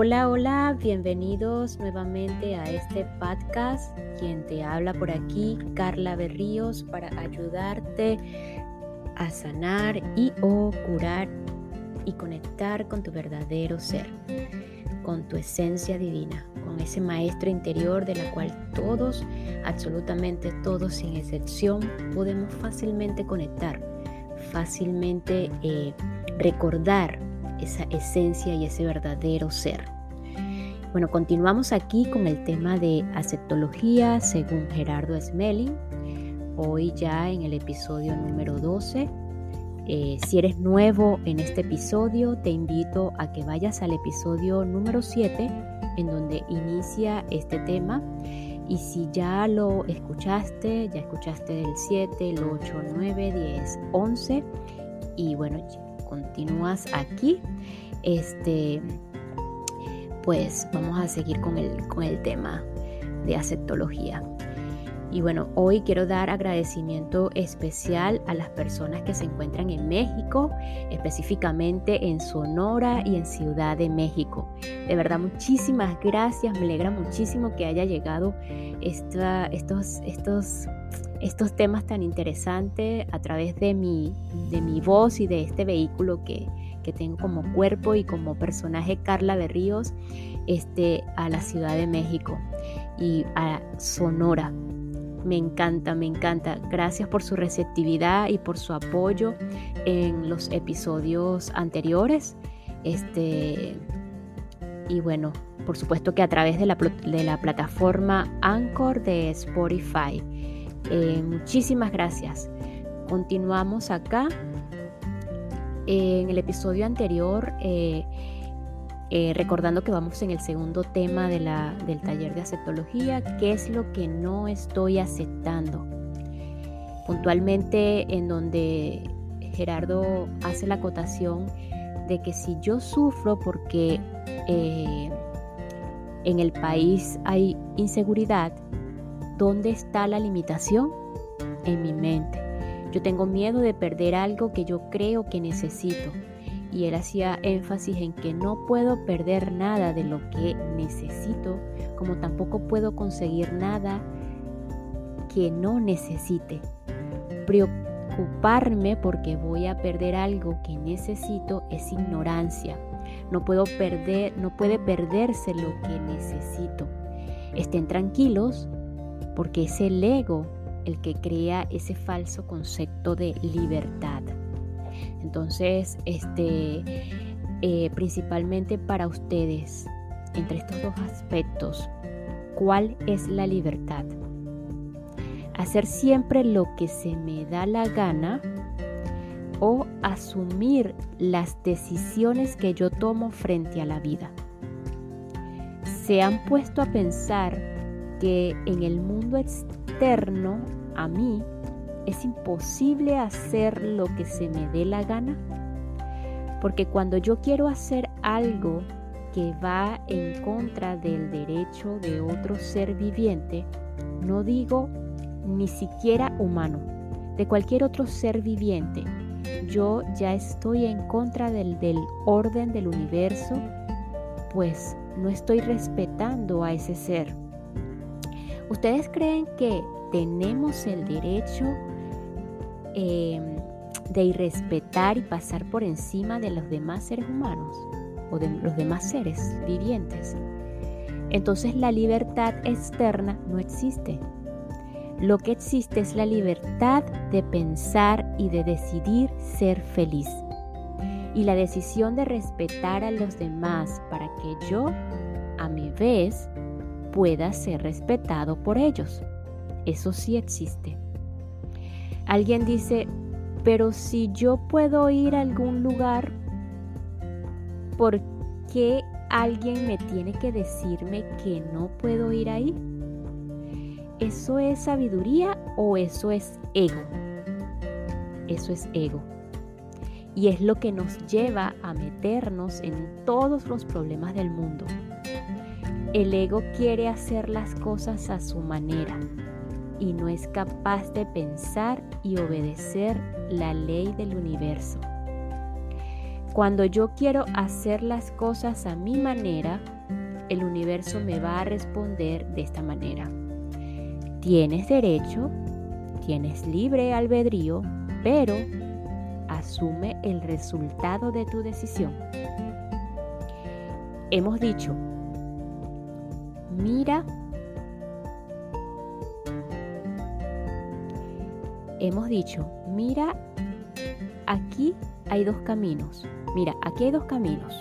Hola, hola, bienvenidos nuevamente a este podcast. Quien te habla por aquí, Carla Berríos, para ayudarte a sanar y o curar y conectar con tu verdadero ser, con tu esencia divina, con ese maestro interior de la cual todos, absolutamente todos sin excepción, podemos fácilmente conectar, fácilmente eh, recordar esa esencia y ese verdadero ser. Bueno, continuamos aquí con el tema de aceptología según Gerardo Smelling. Hoy ya en el episodio número 12. Eh, si eres nuevo en este episodio, te invito a que vayas al episodio número 7 en donde inicia este tema. Y si ya lo escuchaste, ya escuchaste el 7, el 8, 9, 10, 11 y bueno, continúas aquí, este, pues vamos a seguir con el, con el tema de aceptología. Y bueno, hoy quiero dar agradecimiento especial a las personas que se encuentran en México, específicamente en Sonora y en Ciudad de México. De verdad, muchísimas gracias. Me alegra muchísimo que haya llegado esta, estos, estos estos temas tan interesantes a través de mi, de mi voz y de este vehículo que, tengo como cuerpo y como personaje Carla Berríos este, a la Ciudad de México y a Sonora. Me encanta, me encanta. Gracias por su receptividad y por su apoyo en los episodios anteriores. Este, y bueno, por supuesto que a través de la, de la plataforma Anchor de Spotify. Eh, muchísimas gracias. Continuamos acá. en el episodio anterior, eh, eh, recordando que vamos en el segundo tema del taller de aceptología, ¿qué es lo que no estoy aceptando? Puntualmente en donde Gerardo hace la acotación de que si yo sufro porque en el país hay inseguridad, ¿Dónde está la limitación? En mi mente. Yo tengo miedo de perder algo que yo creo que necesito. Y él hacía énfasis en que no puedo perder nada de lo que necesito, como tampoco puedo conseguir nada que no necesite. Preocuparme porque voy a perder algo que necesito es ignorancia. No puedo perder, no puede perderse lo que necesito. Estén tranquilos porque es el ego el que crea ese falso concepto de libertad. Entonces, este, eh, principalmente para ustedes, entre estos dos aspectos, ¿cuál es la libertad? Hacer siempre lo que se me da la gana o asumir las decisiones que yo tomo frente a la vida. ¿Se han puesto a pensar que en el mundo externo a mí es imposible hacer lo que se me dé la gana. Porque cuando yo quiero hacer algo que va en contra del derecho de otro ser viviente, no digo ni siquiera humano, de cualquier otro ser viviente, yo ya estoy en contra del, del orden del universo, pues no estoy respetando a ese ser ¿Ustedes creen que tenemos el derecho em, de irrespetar y pasar por encima de los demás seres humanos o de los demás seres vivientes? Entonces la libertad externa no existe. Lo que existe es la libertad de pensar y de decidir ser feliz. Y la decisión de respetar a los demás para que yo, a mi vez, pueda ser respetado por ellos. Eso sí existe. Alguien dice, pero si yo puedo ir a algún lugar, ¿por qué alguien me tiene que decirme que no puedo ir ahí? ¿Eso es sabiduría o eso es ego? Eso es ego. Y es lo que nos lleva a meternos en todos los problemas del mundo. El ego quiere hacer las cosas a su manera y no es capaz de pensar y obedecer la ley del universo. Cuando yo quiero hacer las cosas a mi manera, el universo me va a responder de esta manera. Tienes derecho, tienes libre albedrío, pero asume el resultado de tu decisión. Hemos dicho, mira, hemos dicho, mira, aquí hay dos caminos. Mira, aquí hay dos caminos.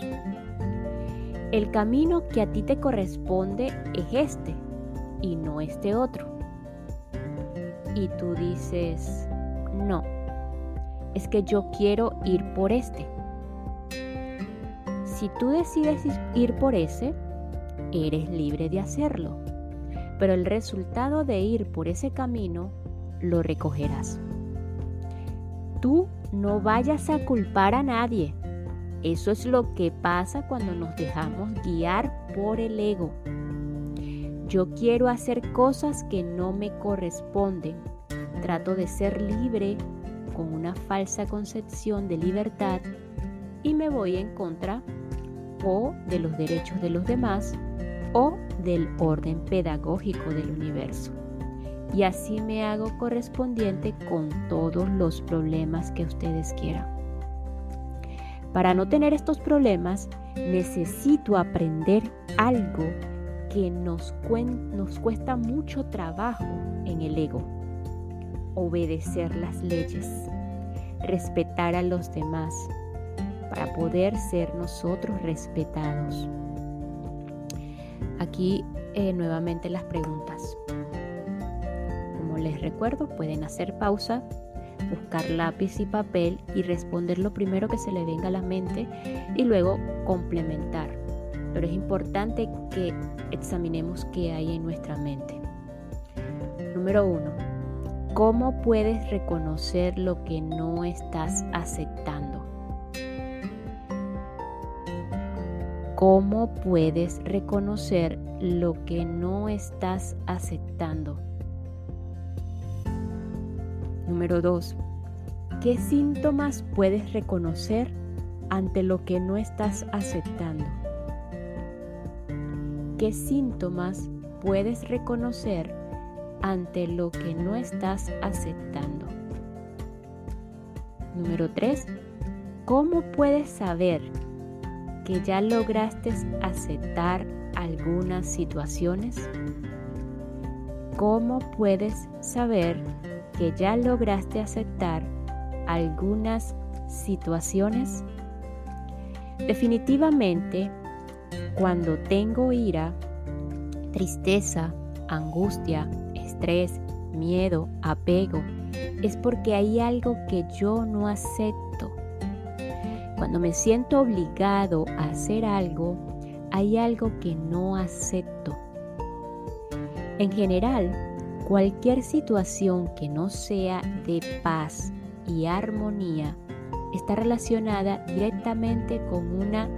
El camino que a ti te corresponde es este y no este otro. Y tú dices, no, es que yo quiero ir por este. Si tú decides ir por ese, eres libre de hacerlo, pero el resultado de ir por ese camino lo recogerás. Tú no vayas a culpar a nadie. Eso es lo que pasa cuando nos dejamos guiar por el ego. Yo quiero hacer cosas que no me corresponden. Trato de ser libre con una falsa concepción de libertad y me voy en contra o de los derechos de los demás o del orden pedagógico del universo y así me hago correspondiente con todos los problemas que ustedes quieran. Para no tener estos problemas, necesito aprender algo que nos, nos cuesta mucho trabajo en el ego. Obedecer las leyes, respetar a los demás, para poder ser nosotros respetados. Aquí eh, nuevamente las preguntas les recuerdo, pueden hacer pausa, buscar lápiz y papel y responder lo primero que se le venga a la mente y luego complementar. Pero es importante que examinemos qué hay en nuestra mente. Número uno, ¿cómo puedes reconocer lo que no estás aceptando? ¿Cómo puedes reconocer lo que no estás aceptando? Número 2. ¿Qué síntomas puedes reconocer ante lo que no estás aceptando? ¿Qué síntomas puedes reconocer ante lo que no estás aceptando? Número 3. ¿Cómo puedes saber que ya lograste aceptar algunas situaciones? ¿Cómo puedes saber que ya lograste aceptar algunas situaciones? Definitivamente, cuando tengo ira, tristeza, angustia, estrés, miedo, apego, es porque hay algo que yo no acepto. Cuando me siento obligado a hacer algo, hay algo que no acepto. En general, Cualquier situación que no sea de paz y armonía está relacionada directamente con una,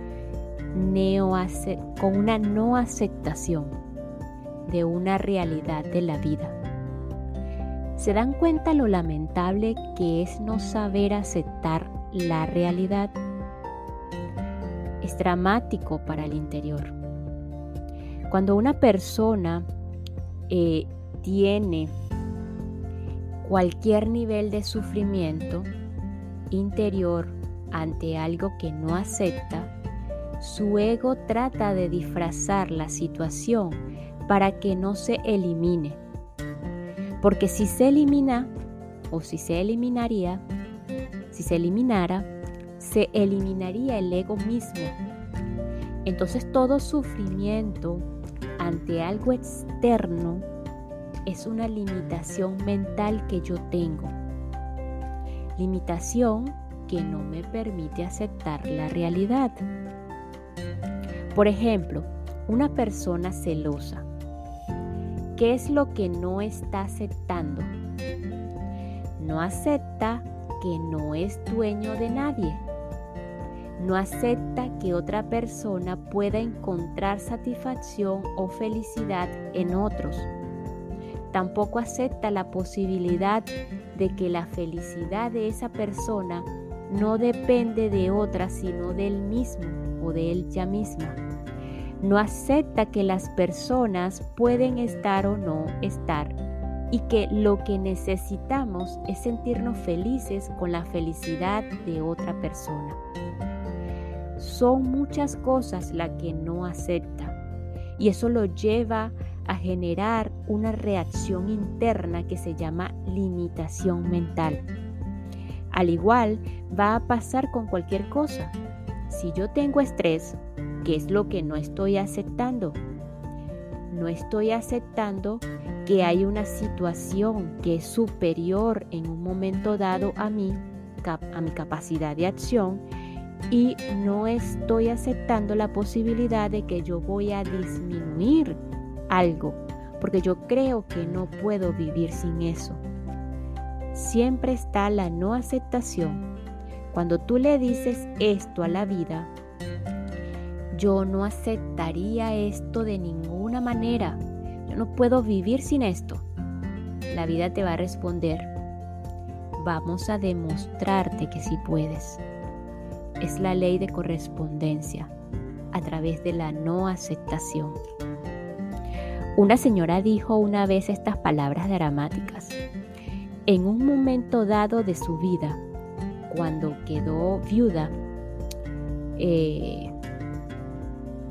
con una no aceptación de una realidad de la vida. ¿Se dan cuenta lo lamentable que es no saber aceptar la realidad? Dramático para el interior. Cuando una persona eh, tiene cualquier nivel de sufrimiento interior ante algo que no acepta, su ego trata de disfrazar la situación para que no se elimine. Porque si se elimina, o si se eliminaría, si se eliminara, se eliminaría el ego mismo. Entonces todo sufrimiento ante algo externo es una limitación mental que yo tengo. Limitación que no me permite aceptar la realidad. Por ejemplo, una persona celosa. ¿Qué es lo que no está aceptando? No acepta que no es dueño de nadie. No acepta que otra persona pueda encontrar satisfacción o felicidad en otros Tampoco acepta la posibilidad de que la felicidad de esa persona no depende de otra sino del mismo o de él ya misma. No acepta que las personas pueden estar o no estar y que lo que necesitamos es sentirnos felices con la felicidad de otra persona. Son muchas cosas las que no acepta y eso lo lleva a generar una reacción interna que se llama limitación mental. Al igual va a pasar con cualquier cosa. Si yo tengo estrés, ¿qué es lo que no estoy aceptando? No estoy aceptando que hay una situación que es superior en un momento dado a mí, a mi capacidad de acción, y no estoy aceptando la posibilidad de que yo voy a disminuir algo, porque yo creo que no puedo vivir sin eso. Siempre está la no aceptación. Cuando tú le dices esto a la vida, yo no aceptaría esto de ninguna manera. Yo no puedo vivir sin esto. La vida te va a responder, vamos a demostrarte que sí puedes. Es la ley de correspondencia a través de la no aceptación. Una señora dijo una vez estas palabras dramáticas. En un momento dado de su vida, cuando quedó viuda, eh,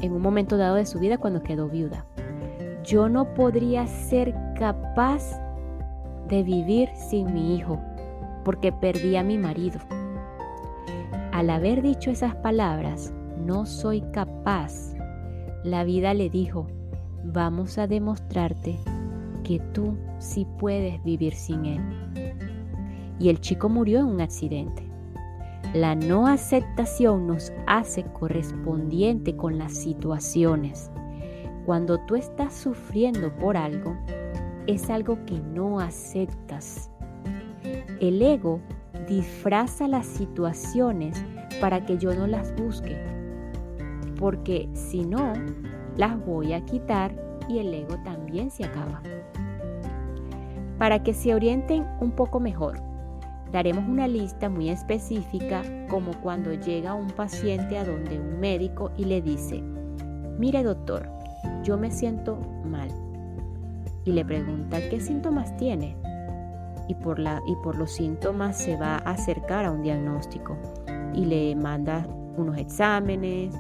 en un momento dado de su vida cuando quedó viuda, yo no podría ser capaz de vivir sin mi hijo porque perdí a mi marido. Al haber dicho esas palabras, no soy capaz, la vida le dijo, vamos a demostrarte que tú sí puedes vivir sin él. Y el chico murió en un accidente. La no aceptación nos hace correspondiente con las situaciones. Cuando tú estás sufriendo por algo, es algo que no aceptas. El ego disfraza las situaciones para que yo no las busque, porque si no, las voy a quitar y el ego también se acaba. Para que se orienten un poco mejor, daremos una lista muy específica como cuando llega un paciente a donde un médico y le dice, mire doctor, yo me siento mal. Y le pregunta, ¿qué síntomas tiene? Y por, la, y por los síntomas se va a acercar a un diagnóstico y le manda unos exámenes,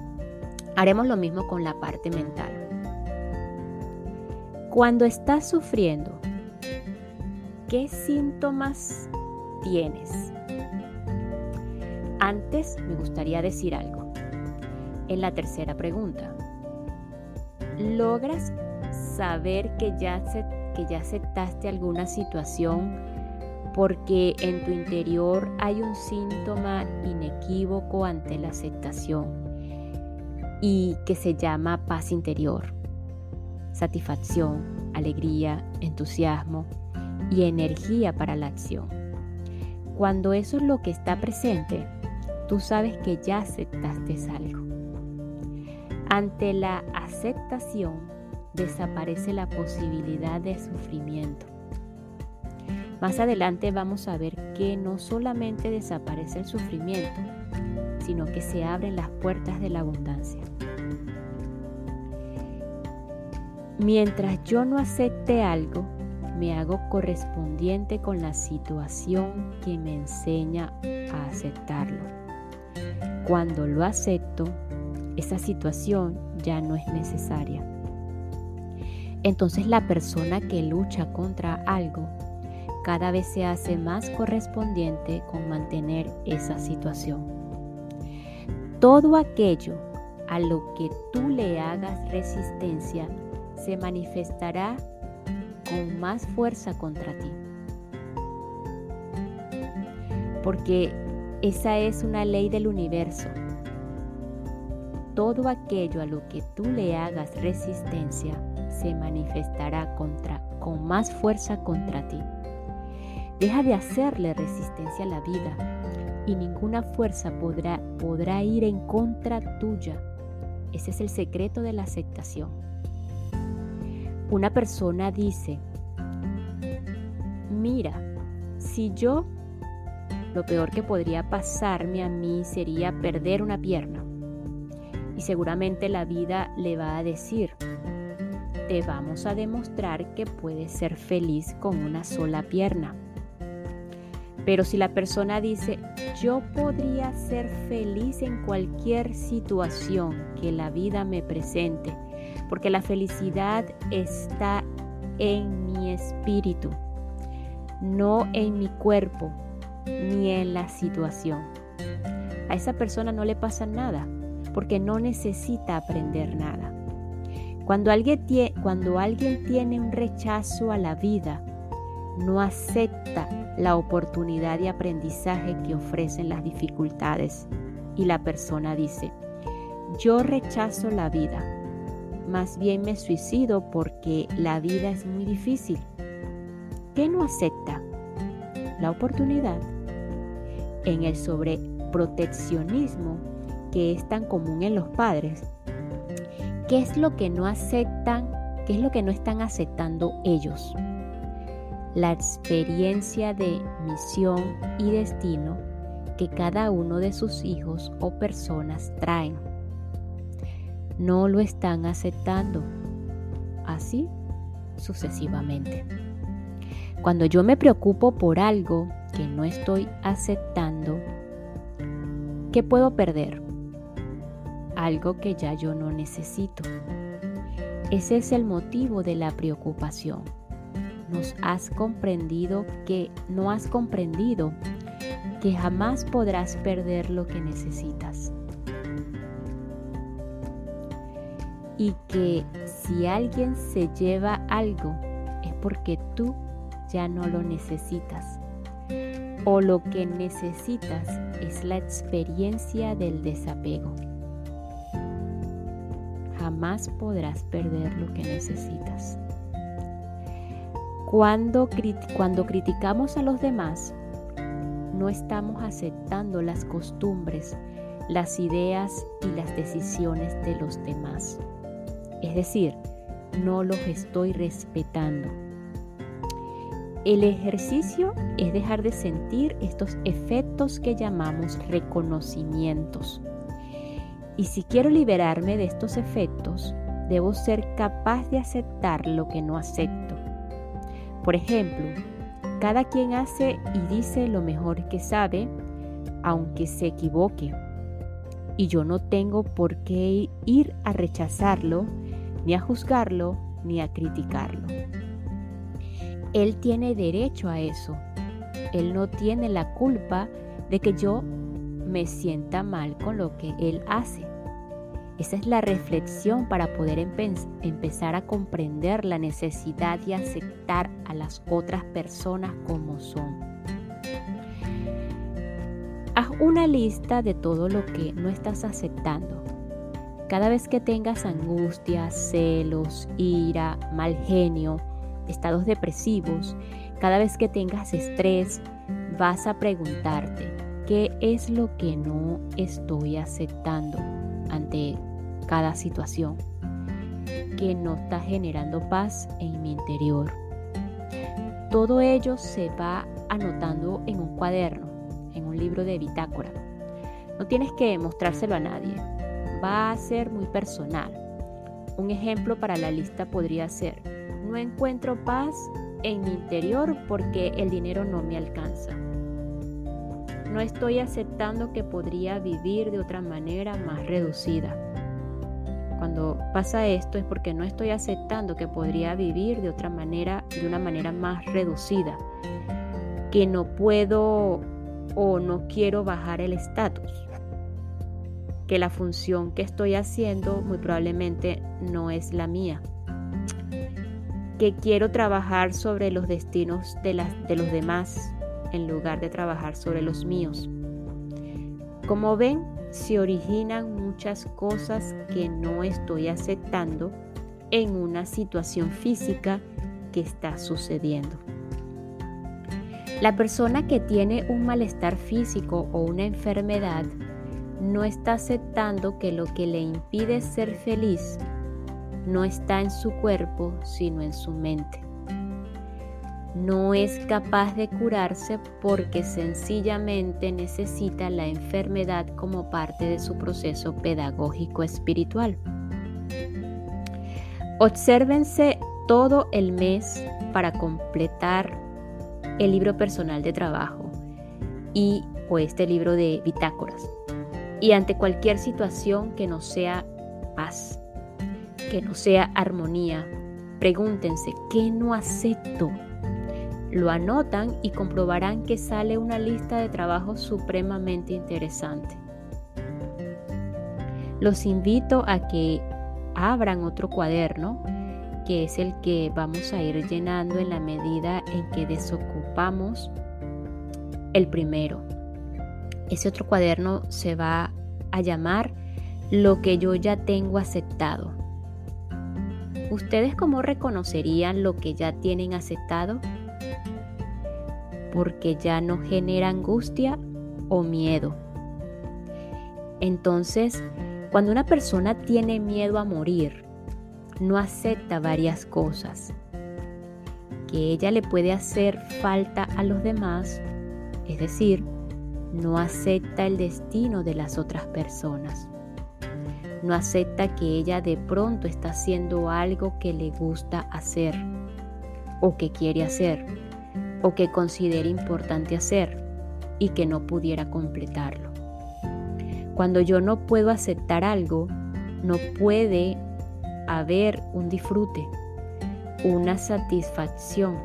Haremos lo mismo con la parte mental. Cuando estás sufriendo, ¿qué síntomas tienes? Antes me gustaría decir algo. En la tercera pregunta, ¿logras saber que ya, que ya aceptaste alguna situación porque en tu interior hay un síntoma inequívoco ante la aceptación? y que se llama paz interior, satisfacción, alegría, entusiasmo y energía para la acción. Cuando eso es lo que está presente, tú sabes que ya aceptaste algo. Ante la aceptación desaparece la posibilidad de sufrimiento. Más adelante vamos a ver que no solamente desaparece el sufrimiento, sino que se abren las puertas de la abundancia. Mientras yo no acepte algo, me hago correspondiente con la situación que me enseña a aceptarlo. Cuando lo acepto, esa situación ya no es necesaria. Entonces la persona que lucha contra algo cada vez se hace más correspondiente con mantener esa situación. Todo aquello a lo que tú le hagas resistencia se manifestará con más fuerza contra ti. Porque esa es una ley del universo. Todo aquello a lo que tú le hagas resistencia se manifestará contra, con más fuerza contra ti. Deja de hacerle resistencia a la vida y ninguna fuerza podrá, podrá ir en contra tuya. Ese es el secreto de la aceptación. Una persona dice, mira, si yo lo peor que podría pasarme a mí sería perder una pierna. Y seguramente la vida le va a decir, te vamos a demostrar que puedes ser feliz con una sola pierna. Pero si la persona dice, yo podría ser feliz en cualquier situación que la vida me presente, porque la felicidad está en mi espíritu, no en mi cuerpo ni en la situación. A esa persona no le pasa nada, porque no necesita aprender nada. Cuando alguien, tiene, cuando alguien tiene un rechazo a la vida, no acepta la oportunidad de aprendizaje que ofrecen las dificultades y la persona dice, yo rechazo la vida, más bien me suicido porque la vida es muy difícil. ¿Qué no acepta? La oportunidad. En el sobreproteccionismo que es tan común en los padres, ¿qué es lo que no aceptan? ¿Qué es lo que no están aceptando ellos? La experiencia de misión y destino que cada uno de sus hijos o personas traen. No lo están aceptando. Así sucesivamente. Cuando yo me preocupo por algo que no estoy aceptando, ¿qué puedo perder? algo que ya yo no necesito. Ese es el motivo de la preocupación. Nos has comprendido que no has comprendido que jamás podrás perder lo que necesitas. Y que si alguien se lleva algo es porque tú ya no lo necesitas. O lo que necesitas es la experiencia del desapego jamás podrás perder lo que necesitas. Cuando, criticamos a los demás, no estamos aceptando las costumbres, las ideas y las decisiones de los demás. Es decir, no los estoy respetando. El ejercicio es dejar de sentir estos efectos que llamamos reconocimientos y si quiero liberarme de estos efectos, debo ser capaz de aceptar lo que no acepto. Por ejemplo, cada quien hace y dice lo mejor que sabe, aunque se equivoque. Y yo no tengo por qué ir a rechazarlo, ni a juzgarlo, ni a criticarlo. Él tiene derecho a eso. Él no tiene la culpa de que yo me sienta mal con lo que él hace. Esa es la reflexión para poder empezar a comprender la necesidad de aceptar a las otras personas como son. Haz una lista de todo lo que no estás aceptando. Cada vez que tengas angustia, celos, ira, mal genio, estados depresivos, cada vez que tengas estrés, vas a preguntarte, ¿qué es lo que no estoy aceptando ante cada situación que no está generando paz en mi interior. Todo ello se va anotando en un cuaderno, en un libro de bitácora. No tienes que mostrárselo a nadie. Va a ser muy personal. Un ejemplo para la lista podría ser, no encuentro paz en mi interior porque el dinero no me alcanza. No estoy aceptando que podría vivir de otra manera más reducida. Cuando pasa esto es porque no estoy aceptando que podría vivir de otra manera, de una manera más reducida, que no puedo o no quiero bajar el estatus, que la función que estoy haciendo muy probablemente no es la mía, que quiero trabajar sobre los destinos de, las, de los demás en lugar de trabajar sobre los míos. Como ven, se originan muchas cosas que no estoy aceptando en una situación física que está sucediendo. La persona que tiene un malestar físico o una enfermedad no está aceptando que lo que le impide ser feliz no está en su cuerpo, sino en su mente. No es capaz de curarse porque sencillamente necesita la enfermedad como parte de su proceso pedagógico espiritual. Obsérvense todo el mes para completar el libro personal de trabajo y o este libro de bitácoras. Y ante cualquier situación que no sea paz, que no sea armonía, pregúntense, ¿qué no acepto? Lo anotan y comprobarán que sale una lista de trabajo supremamente interesante. Los invito a que abran otro cuaderno, que es el que vamos a ir llenando en la medida en que desocupamos el primero. Ese otro cuaderno se va a llamar lo que yo ya tengo aceptado. ¿Ustedes cómo reconocerían lo que ya tienen aceptado? Porque ya no genera angustia o miedo. Entonces, cuando una persona tiene miedo a morir, no acepta varias cosas que ella le puede hacer falta a los demás, es decir, no acepta el destino de las otras personas. No acepta que ella de pronto está haciendo algo que le gusta hacer o que quiere hacer o que considere importante hacer y que no pudiera completarlo. Cuando yo no puedo aceptar algo, no puede haber un disfrute, una satisfacción.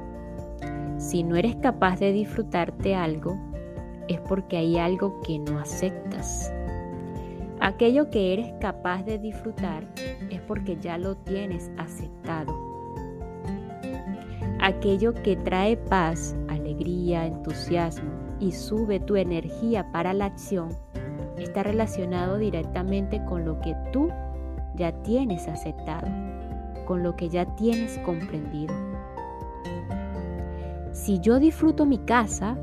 Si no eres capaz de disfrutarte algo, es porque hay algo que no aceptas. Aquello que eres capaz de disfrutar es porque ya lo tienes aceptado aquello que trae paz, alegría, entusiasmo y sube tu energía para la acción, está relacionado directamente con lo que tú ya tienes aceptado, con lo que ya tienes comprendido. Si yo disfruto mi casa,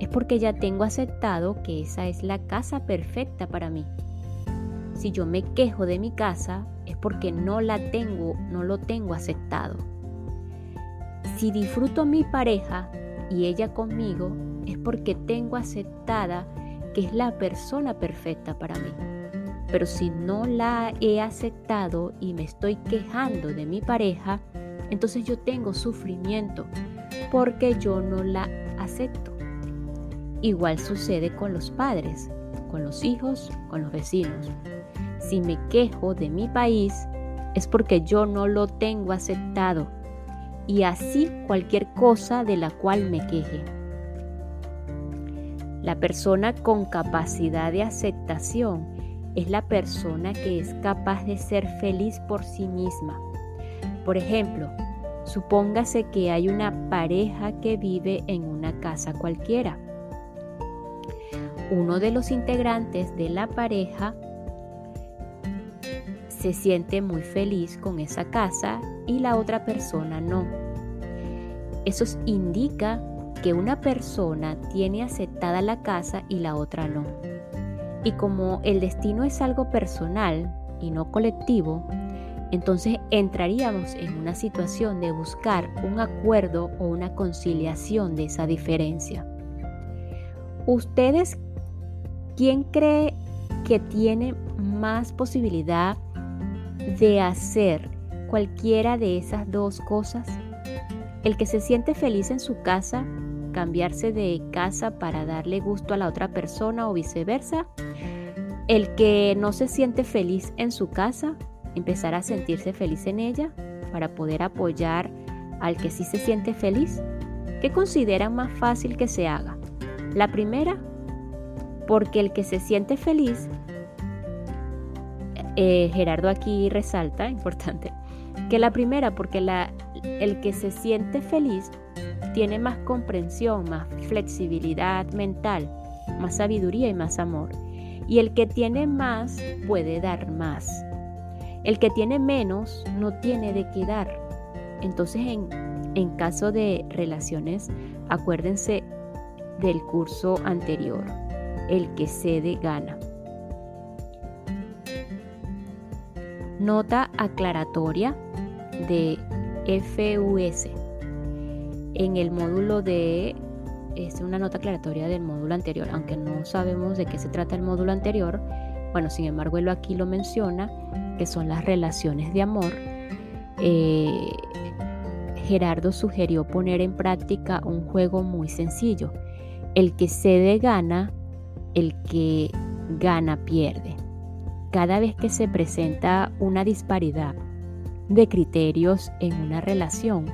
es porque ya tengo aceptado que esa es la casa perfecta para mí. Si yo me quejo de mi casa, es porque no la tengo, no lo tengo aceptado. Si disfruto mi pareja y ella conmigo, es porque tengo aceptada que es la persona perfecta para mí. Pero si no la he aceptado y me estoy quejando de mi pareja, entonces yo tengo sufrimiento porque yo no la acepto. Igual sucede con los padres, con los hijos, con los vecinos. Si me quejo de mi país, es porque yo no lo tengo aceptado y así cualquier cosa de la cual me queje. La persona con capacidad de aceptación es la persona que es capaz de ser feliz por sí misma. Por ejemplo, supóngase que hay una pareja que vive en una casa cualquiera. Uno de los integrantes de la pareja se siente muy feliz con esa casa y la otra persona no. Eso indica que una persona tiene aceptada la casa y la otra no. Y como el destino es algo personal y no colectivo, entonces entraríamos en una situación de buscar un acuerdo o una conciliación de esa diferencia. ¿Ustedes quién cree que tiene más posibilidad de hacer cualquiera de esas dos cosas? El que se siente feliz en su casa, cambiarse de casa para darle gusto a la otra persona o viceversa. El que no se siente feliz en su casa, empezar a sentirse feliz en ella para poder apoyar al que sí se siente feliz. ¿Qué consideran más fácil que se haga? La primera, porque el que se siente feliz eh, Gerardo aquí resalta, importante, que la primera, porque el que se siente feliz tiene más comprensión, más flexibilidad mental, más sabiduría y más amor. Y el que tiene más puede dar más. El que tiene menos no tiene de qué dar. Entonces, en, en caso de relaciones, acuérdense del curso anterior. El que cede gana. Nota aclaratoria de FUS. en el módulo de es una nota aclaratoria del módulo anterior, aunque no sabemos de qué se trata el módulo anterior. Bueno, sin embargo, él aquí lo menciona, que son las relaciones de amor. Eh, Gerardo sugirió poner en práctica un juego muy sencillo. El que cede gana, el que gana pierde. Cada vez que se presenta una disparidad de criterios en una relación,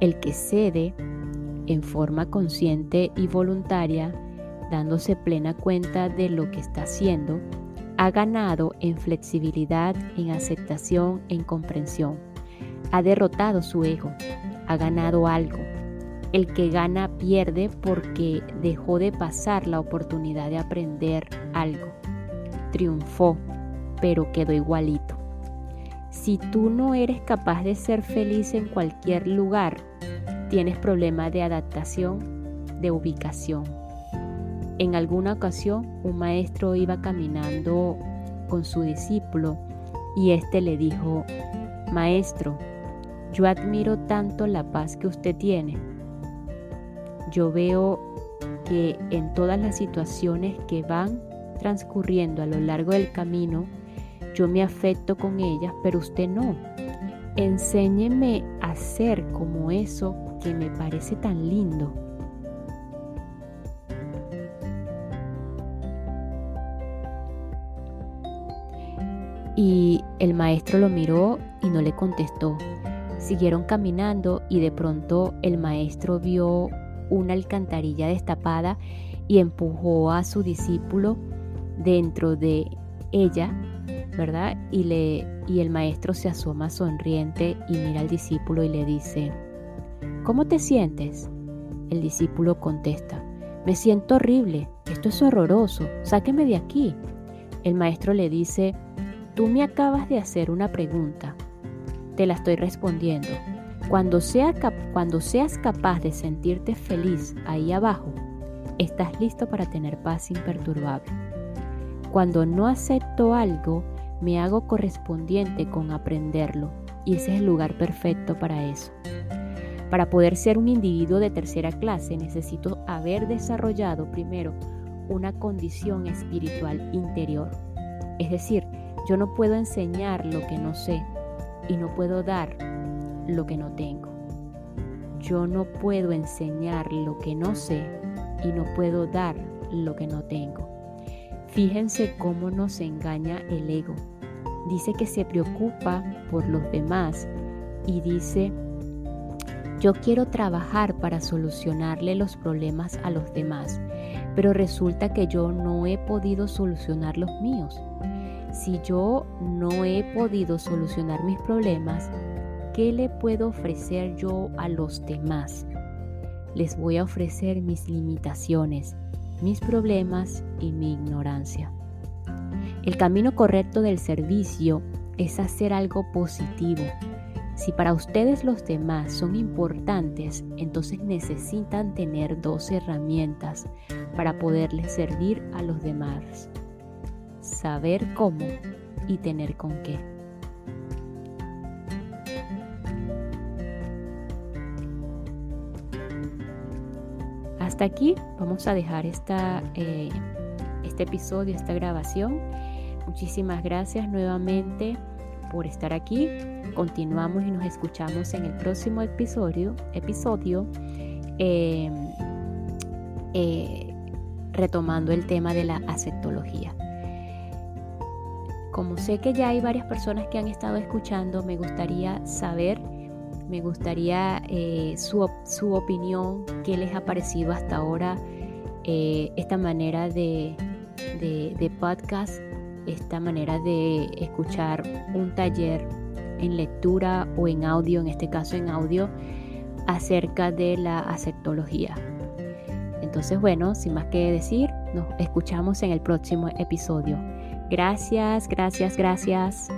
el que cede en forma consciente y voluntaria, dándose plena cuenta de lo que está haciendo, ha ganado en flexibilidad, en aceptación, en comprensión. Ha derrotado su ego, ha ganado algo. El que gana pierde porque dejó de pasar la oportunidad de aprender algo. Triunfó, pero quedó igualito. Si tú no eres capaz de ser feliz en cualquier lugar, tienes problemas de adaptación, de ubicación. En alguna ocasión, un maestro iba caminando con su discípulo y éste le dijo, Maestro, yo admiro tanto la paz que usted tiene. Yo veo que en todas las situaciones que van transcurriendo a lo largo del camino, yo me afecto con ellas, pero usted no. Enséñeme a ser como eso que me parece tan lindo. Y el maestro lo miró y no le contestó. Siguieron caminando y de pronto el maestro vio una alcantarilla destapada y empujó a su discípulo dentro de ella, ¿verdad? Y, el maestro se asoma sonriente y mira al discípulo y le dice, ¿Cómo te sientes? El discípulo contesta, me siento horrible, esto es horroroso, sáqueme de aquí. El maestro le dice, tú me acabas de hacer una pregunta, te la estoy respondiendo. Cuando, cuando seas capaz de sentirte feliz ahí abajo, estás listo para tener paz imperturbable. Cuando no acepto algo, me hago correspondiente con aprenderlo y ese es el lugar perfecto para eso. Para poder ser un individuo de tercera clase necesito haber desarrollado primero una condición espiritual interior. Es decir, yo no puedo enseñar lo que no sé y no puedo dar lo que no tengo. Yo no puedo enseñar lo que no sé y no puedo dar lo que no tengo. Fíjense cómo nos engaña el ego. Dice que se preocupa por los demás y dice yo quiero trabajar para solucionarle los problemas a los demás, pero resulta que yo no he podido solucionar los míos. Si yo no he podido solucionar mis problemas, ¿qué le puedo ofrecer yo a los demás? Les voy a ofrecer mis limitaciones, mis problemas y mi ignorancia. El camino correcto del servicio es hacer algo positivo, si para ustedes los demás son importantes, entonces necesitan tener dos herramientas para poderles servir a los demás. Saber cómo y tener con qué. Hasta aquí vamos a dejar esta, eh, este episodio, esta grabación. Muchísimas gracias nuevamente por estar aquí. Continuamos y nos escuchamos en el próximo episodio, episodio em, eh, retomando el tema de la aceptología. Como sé que ya hay varias personas que han estado escuchando, me gustaría saber, me gustaría eh, su, su, opinión, qué les ha parecido hasta ahora eh, esta manera de, de, de podcast esta manera de escuchar un taller en lectura o en audio, en este caso en audio, acerca de la aceptología. Entonces, bueno, sin más que decir, nos escuchamos en el próximo episodio. Gracias, gracias, gracias.